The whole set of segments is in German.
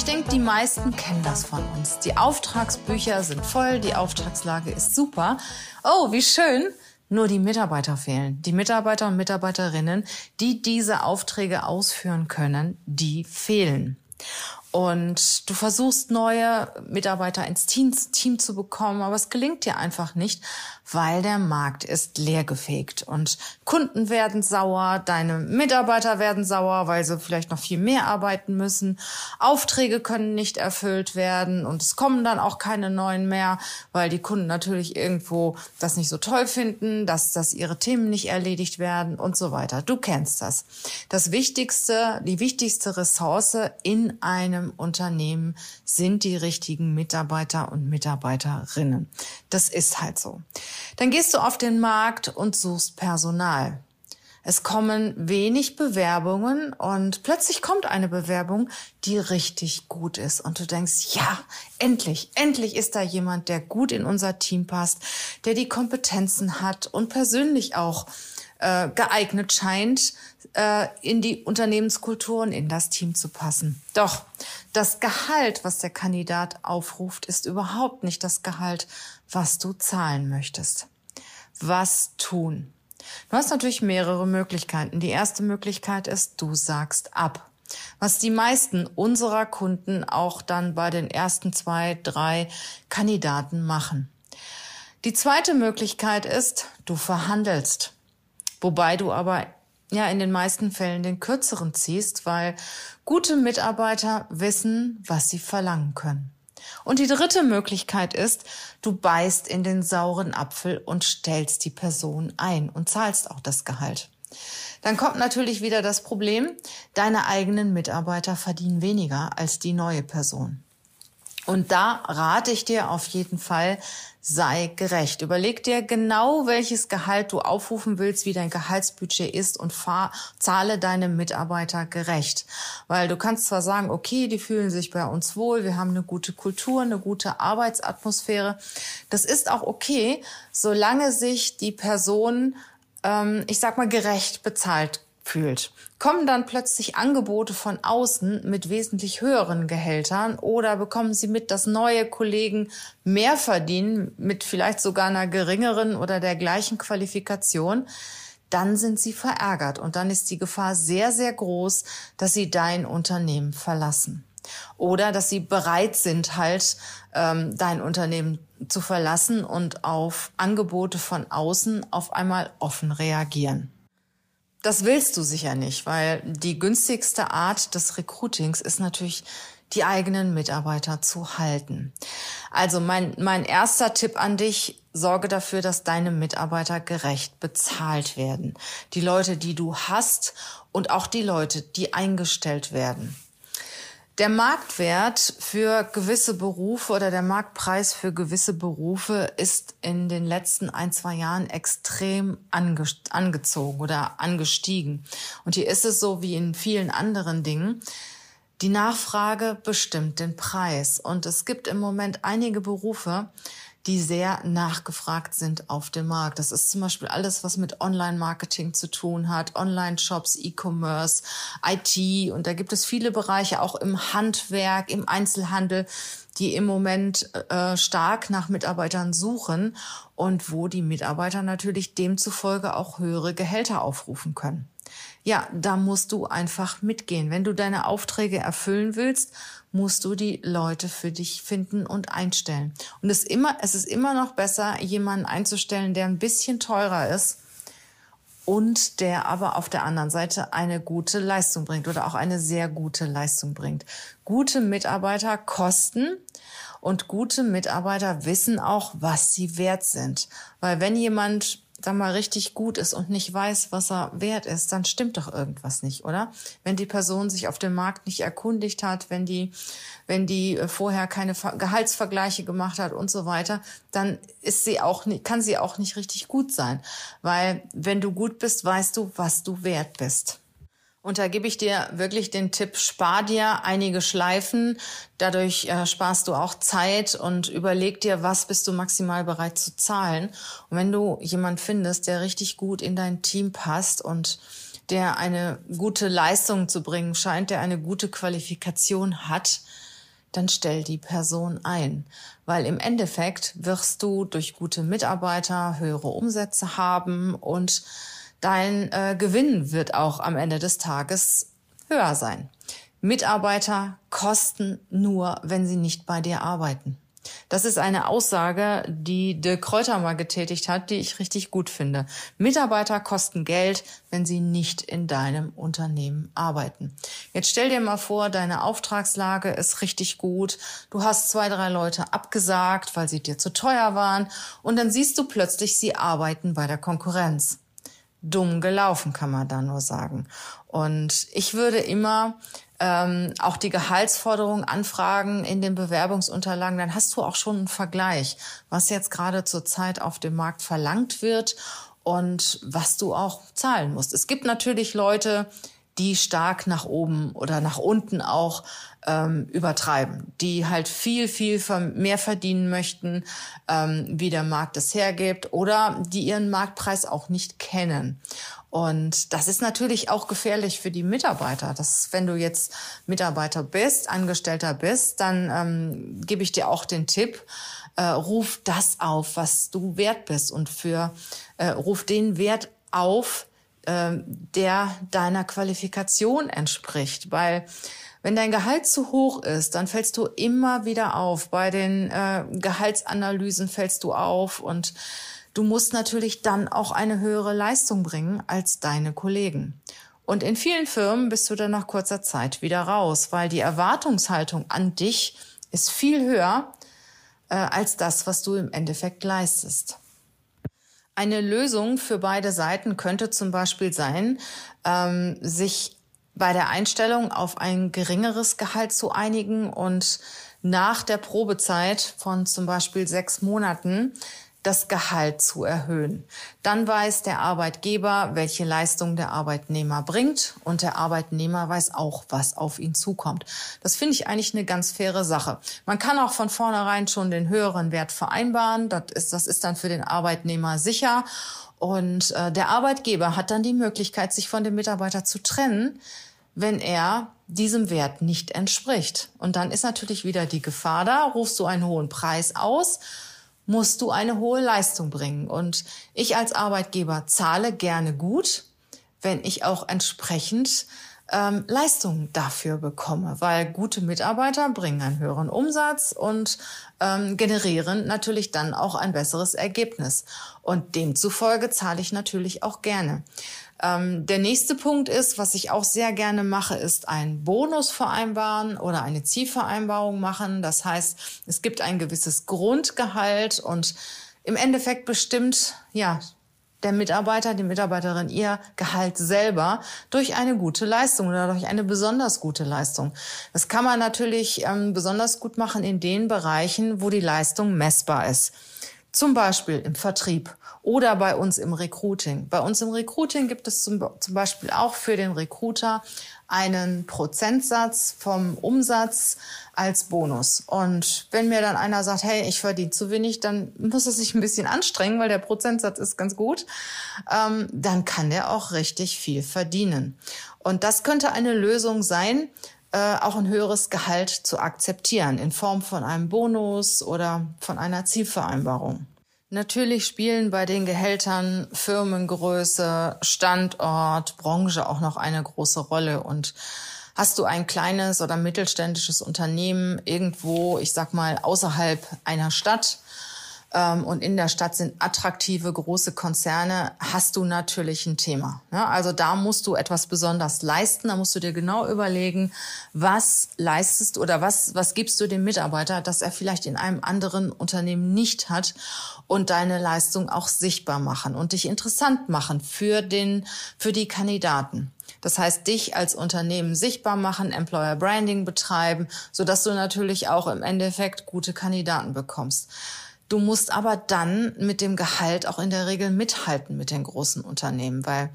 Ich denke, die meisten kennen das von uns. Die Auftragsbücher sind voll, die Auftragslage ist super. Oh, wie schön. Nur die Mitarbeiter fehlen. Die Mitarbeiter und Mitarbeiterinnen, die diese Aufträge ausführen können, die fehlen. Und du versuchst neue Mitarbeiter ins Team, Team, zu bekommen, aber es gelingt dir einfach nicht, weil der Markt ist leergefegt und Kunden werden sauer, deine Mitarbeiter werden sauer, weil sie vielleicht noch viel mehr arbeiten müssen, Aufträge können nicht erfüllt werden und es kommen dann auch keine neuen mehr, weil die Kunden natürlich irgendwo das nicht so toll finden, dass, dass ihre Themen nicht erledigt werden und so weiter. Du kennst das. Das Wichtigste, die wichtigste Ressource in einem Unternehmen sind die richtigen Mitarbeiter und Mitarbeiterinnen. Das ist halt so. Dann gehst du auf den Markt und suchst Personal. Es kommen wenig Bewerbungen und plötzlich kommt eine Bewerbung, die richtig gut ist. Und du denkst, ja, endlich, endlich ist da jemand, der gut in unser Team passt, der die Kompetenzen hat und persönlich auch äh, geeignet scheint, äh, in die Unternehmenskultur und in das Team zu passen. Doch das Gehalt, was der Kandidat aufruft, ist überhaupt nicht das Gehalt, was du zahlen möchtest. Was tun? Du hast natürlich mehrere Möglichkeiten. Die erste Möglichkeit ist, du sagst ab. Was die meisten unserer Kunden auch dann bei den ersten zwei, drei Kandidaten machen. Die zweite Möglichkeit ist, du verhandelst. Wobei du aber ja in den meisten Fällen den kürzeren ziehst, weil gute Mitarbeiter wissen, was sie verlangen können. Und die dritte Möglichkeit ist, du beißt in den sauren Apfel und stellst die Person ein und zahlst auch das Gehalt. Dann kommt natürlich wieder das Problem, deine eigenen Mitarbeiter verdienen weniger als die neue Person. Und da rate ich dir auf jeden Fall, sei gerecht. Überleg dir genau, welches Gehalt du aufrufen willst, wie dein Gehaltsbudget ist und fahr, zahle deine Mitarbeiter gerecht. Weil du kannst zwar sagen, okay, die fühlen sich bei uns wohl, wir haben eine gute Kultur, eine gute Arbeitsatmosphäre. Das ist auch okay, solange sich die Person, ähm, ich sag mal, gerecht bezahlt fühlt. Kommen dann plötzlich Angebote von außen mit wesentlich höheren Gehältern oder bekommen Sie mit, dass neue Kollegen mehr verdienen mit vielleicht sogar einer geringeren oder der gleichen Qualifikation, dann sind Sie verärgert und dann ist die Gefahr sehr, sehr groß, dass Sie dein Unternehmen verlassen. Oder dass sie bereit sind, halt ähm, dein Unternehmen zu verlassen und auf Angebote von außen auf einmal offen reagieren. Das willst du sicher nicht, weil die günstigste Art des Recruitings ist natürlich, die eigenen Mitarbeiter zu halten. Also mein, mein erster Tipp an dich, sorge dafür, dass deine Mitarbeiter gerecht bezahlt werden. Die Leute, die du hast und auch die Leute, die eingestellt werden. Der Marktwert für gewisse Berufe oder der Marktpreis für gewisse Berufe ist in den letzten ein, zwei Jahren extrem ange angezogen oder angestiegen. Und hier ist es so wie in vielen anderen Dingen. Die Nachfrage bestimmt den Preis. Und es gibt im Moment einige Berufe, die sehr nachgefragt sind auf dem Markt. Das ist zum Beispiel alles, was mit Online-Marketing zu tun hat, Online-Shops, E-Commerce, IT. Und da gibt es viele Bereiche, auch im Handwerk, im Einzelhandel, die im Moment äh, stark nach Mitarbeitern suchen und wo die Mitarbeiter natürlich demzufolge auch höhere Gehälter aufrufen können. Ja, da musst du einfach mitgehen. Wenn du deine Aufträge erfüllen willst, musst du die Leute für dich finden und einstellen. Und es, immer, es ist immer noch besser, jemanden einzustellen, der ein bisschen teurer ist und der aber auf der anderen Seite eine gute Leistung bringt oder auch eine sehr gute Leistung bringt. Gute Mitarbeiter kosten und gute Mitarbeiter wissen auch, was sie wert sind. Weil wenn jemand sag mal, richtig gut ist und nicht weiß, was er wert ist, dann stimmt doch irgendwas nicht, oder? Wenn die Person sich auf dem Markt nicht erkundigt hat, wenn die, wenn die äh, vorher keine Gehaltsvergleiche gemacht hat und so weiter, dann ist sie auch nicht, kann sie auch nicht richtig gut sein. Weil wenn du gut bist, weißt du, was du wert bist. Und da gebe ich dir wirklich den Tipp, spar dir einige Schleifen. Dadurch äh, sparst du auch Zeit und überleg dir, was bist du maximal bereit zu zahlen. Und wenn du jemand findest, der richtig gut in dein Team passt und der eine gute Leistung zu bringen scheint, der eine gute Qualifikation hat, dann stell die Person ein. Weil im Endeffekt wirst du durch gute Mitarbeiter höhere Umsätze haben und dein äh, Gewinn wird auch am Ende des Tages höher sein. Mitarbeiter kosten nur, wenn sie nicht bei dir arbeiten. Das ist eine Aussage, die De Kräuter mal getätigt hat, die ich richtig gut finde. Mitarbeiter kosten Geld, wenn sie nicht in deinem Unternehmen arbeiten. Jetzt stell dir mal vor, deine Auftragslage ist richtig gut. Du hast zwei, drei Leute abgesagt, weil sie dir zu teuer waren. Und dann siehst du plötzlich, sie arbeiten bei der Konkurrenz dumm gelaufen, kann man da nur sagen. Und ich würde immer ähm, auch die Gehaltsforderung anfragen in den Bewerbungsunterlagen, dann hast du auch schon einen Vergleich, was jetzt gerade zur Zeit auf dem Markt verlangt wird und was du auch zahlen musst. Es gibt natürlich Leute, die stark nach oben oder nach unten auch ähm, übertreiben, die halt viel, viel mehr verdienen möchten, ähm, wie der Markt es hergibt, oder die ihren Marktpreis auch nicht kennen. Und das ist natürlich auch gefährlich für die Mitarbeiter. Das, wenn du jetzt Mitarbeiter bist, Angestellter bist, dann ähm, gebe ich dir auch den Tipp, äh, ruf das auf, was du wert bist und für äh, ruf den Wert auf, der deiner Qualifikation entspricht. Weil wenn dein Gehalt zu hoch ist, dann fällst du immer wieder auf. Bei den äh, Gehaltsanalysen fällst du auf und du musst natürlich dann auch eine höhere Leistung bringen als deine Kollegen. Und in vielen Firmen bist du dann nach kurzer Zeit wieder raus, weil die Erwartungshaltung an dich ist viel höher äh, als das, was du im Endeffekt leistest. Eine Lösung für beide Seiten könnte zum Beispiel sein, ähm, sich bei der Einstellung auf ein geringeres Gehalt zu einigen und nach der Probezeit von zum Beispiel sechs Monaten das Gehalt zu erhöhen. Dann weiß der Arbeitgeber, welche Leistung der Arbeitnehmer bringt und der Arbeitnehmer weiß auch, was auf ihn zukommt. Das finde ich eigentlich eine ganz faire Sache. Man kann auch von vornherein schon den höheren Wert vereinbaren. Das ist, das ist dann für den Arbeitnehmer sicher. Und äh, der Arbeitgeber hat dann die Möglichkeit, sich von dem Mitarbeiter zu trennen, wenn er diesem Wert nicht entspricht. Und dann ist natürlich wieder die Gefahr da, rufst du einen hohen Preis aus musst du eine hohe Leistung bringen. Und ich als Arbeitgeber zahle gerne gut, wenn ich auch entsprechend ähm, Leistungen dafür bekomme, weil gute Mitarbeiter bringen einen höheren Umsatz und ähm, generieren natürlich dann auch ein besseres Ergebnis. Und demzufolge zahle ich natürlich auch gerne. Ähm, der nächste Punkt ist, was ich auch sehr gerne mache, ist ein Bonus vereinbaren oder eine Zielvereinbarung machen. Das heißt, es gibt ein gewisses Grundgehalt und im Endeffekt bestimmt, ja, der Mitarbeiter, die Mitarbeiterin ihr Gehalt selber durch eine gute Leistung oder durch eine besonders gute Leistung. Das kann man natürlich ähm, besonders gut machen in den Bereichen, wo die Leistung messbar ist. Zum Beispiel im Vertrieb oder bei uns im Recruiting. Bei uns im Recruiting gibt es zum, zum Beispiel auch für den Recruiter einen Prozentsatz vom Umsatz als Bonus. Und wenn mir dann einer sagt, hey, ich verdiene zu wenig, dann muss er sich ein bisschen anstrengen, weil der Prozentsatz ist ganz gut, ähm, dann kann der auch richtig viel verdienen. Und das könnte eine Lösung sein, äh, auch ein höheres Gehalt zu akzeptieren in Form von einem Bonus oder von einer Zielvereinbarung. Natürlich spielen bei den Gehältern Firmengröße, Standort, Branche auch noch eine große Rolle. Und hast du ein kleines oder mittelständisches Unternehmen irgendwo, ich sag mal, außerhalb einer Stadt, und in der Stadt sind attraktive große Konzerne, hast du natürlich ein Thema. Ne? Also da musst du etwas besonders leisten. Da musst du dir genau überlegen, was leistest oder was, was gibst du dem Mitarbeiter, dass er vielleicht in einem anderen Unternehmen nicht hat und deine Leistung auch sichtbar machen und dich interessant machen für den, für die Kandidaten. Das heißt, dich als Unternehmen sichtbar machen, Employer Branding betreiben, so dass du natürlich auch im Endeffekt gute Kandidaten bekommst. Du musst aber dann mit dem Gehalt auch in der Regel mithalten mit den großen Unternehmen, weil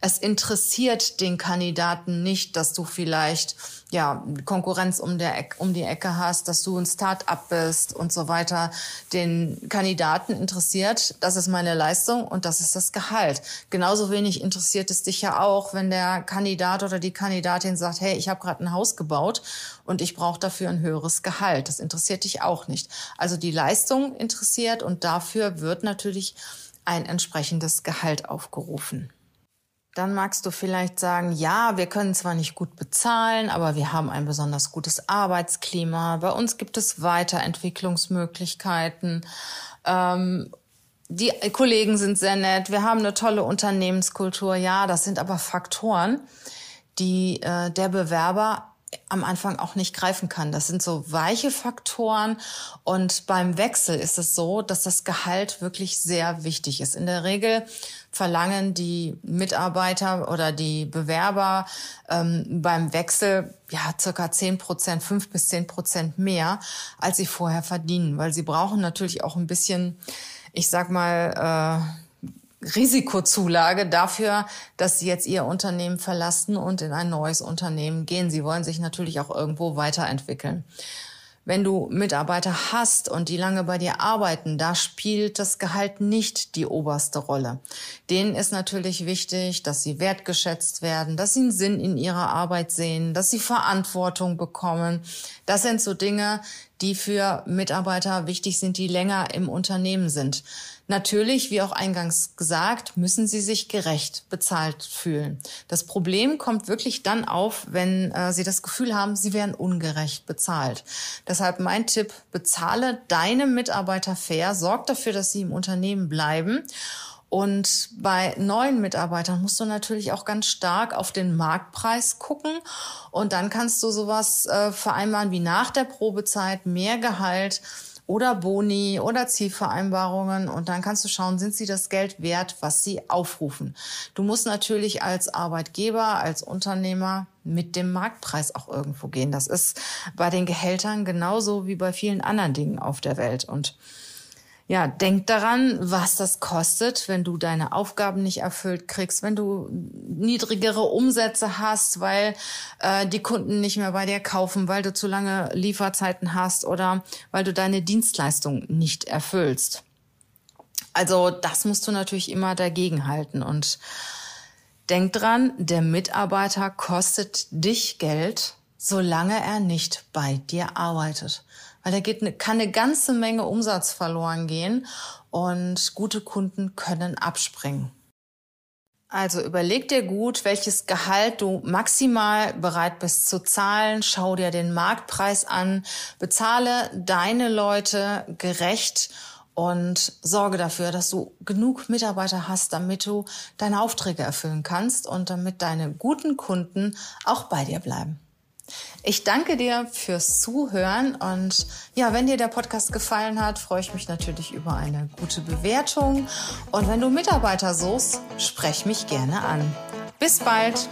es interessiert den Kandidaten nicht, dass du vielleicht ja Konkurrenz um, der Ecke, um die Ecke hast, dass du ein Start-up bist und so weiter. Den Kandidaten interessiert, das ist meine Leistung und das ist das Gehalt. Genauso wenig interessiert es dich ja auch, wenn der Kandidat oder die Kandidatin sagt, hey, ich habe gerade ein Haus gebaut und ich brauche dafür ein höheres Gehalt. Das interessiert dich auch nicht. Also die Leistung interessiert und dafür wird natürlich ein entsprechendes Gehalt aufgerufen. Dann magst du vielleicht sagen, ja, wir können zwar nicht gut bezahlen, aber wir haben ein besonders gutes Arbeitsklima. Bei uns gibt es Weiterentwicklungsmöglichkeiten. Ähm, die Kollegen sind sehr nett. Wir haben eine tolle Unternehmenskultur. Ja, das sind aber Faktoren, die äh, der Bewerber am Anfang auch nicht greifen kann. Das sind so weiche Faktoren und beim Wechsel ist es so, dass das Gehalt wirklich sehr wichtig ist. In der Regel verlangen die Mitarbeiter oder die Bewerber ähm, beim Wechsel ja circa zehn Prozent, fünf bis zehn Prozent mehr, als sie vorher verdienen, weil sie brauchen natürlich auch ein bisschen, ich sag mal, äh, Risikozulage dafür, dass Sie jetzt Ihr Unternehmen verlassen und in ein neues Unternehmen gehen. Sie wollen sich natürlich auch irgendwo weiterentwickeln. Wenn du Mitarbeiter hast und die lange bei dir arbeiten, da spielt das Gehalt nicht die oberste Rolle. Denen ist natürlich wichtig, dass sie wertgeschätzt werden, dass sie einen Sinn in ihrer Arbeit sehen, dass sie Verantwortung bekommen. Das sind so Dinge, die für Mitarbeiter wichtig sind, die länger im Unternehmen sind. Natürlich, wie auch eingangs gesagt, müssen sie sich gerecht bezahlt fühlen. Das Problem kommt wirklich dann auf, wenn äh, sie das Gefühl haben, sie werden ungerecht bezahlt. Deshalb mein Tipp, bezahle deine Mitarbeiter fair, sorg dafür, dass sie im Unternehmen bleiben. Und bei neuen Mitarbeitern musst du natürlich auch ganz stark auf den Marktpreis gucken. Und dann kannst du sowas äh, vereinbaren wie nach der Probezeit mehr Gehalt oder Boni oder Zielvereinbarungen und dann kannst du schauen, sind sie das Geld wert, was sie aufrufen. Du musst natürlich als Arbeitgeber, als Unternehmer mit dem Marktpreis auch irgendwo gehen. Das ist bei den Gehältern genauso wie bei vielen anderen Dingen auf der Welt und ja, denk daran, was das kostet, wenn du deine Aufgaben nicht erfüllt kriegst, wenn du niedrigere Umsätze hast, weil äh, die Kunden nicht mehr bei dir kaufen, weil du zu lange Lieferzeiten hast oder weil du deine Dienstleistung nicht erfüllst. Also das musst du natürlich immer dagegen halten und denk dran, der Mitarbeiter kostet dich Geld, solange er nicht bei dir arbeitet weil da geht, ne, kann eine ganze Menge Umsatz verloren gehen und gute Kunden können abspringen. Also überleg dir gut, welches Gehalt du maximal bereit bist zu zahlen. Schau dir den Marktpreis an, bezahle deine Leute gerecht und sorge dafür, dass du genug Mitarbeiter hast, damit du deine Aufträge erfüllen kannst und damit deine guten Kunden auch bei dir bleiben. Ich danke dir fürs Zuhören und ja, wenn dir der Podcast gefallen hat, freue ich mich natürlich über eine gute Bewertung und wenn du Mitarbeiter suchst, sprech mich gerne an. Bis bald!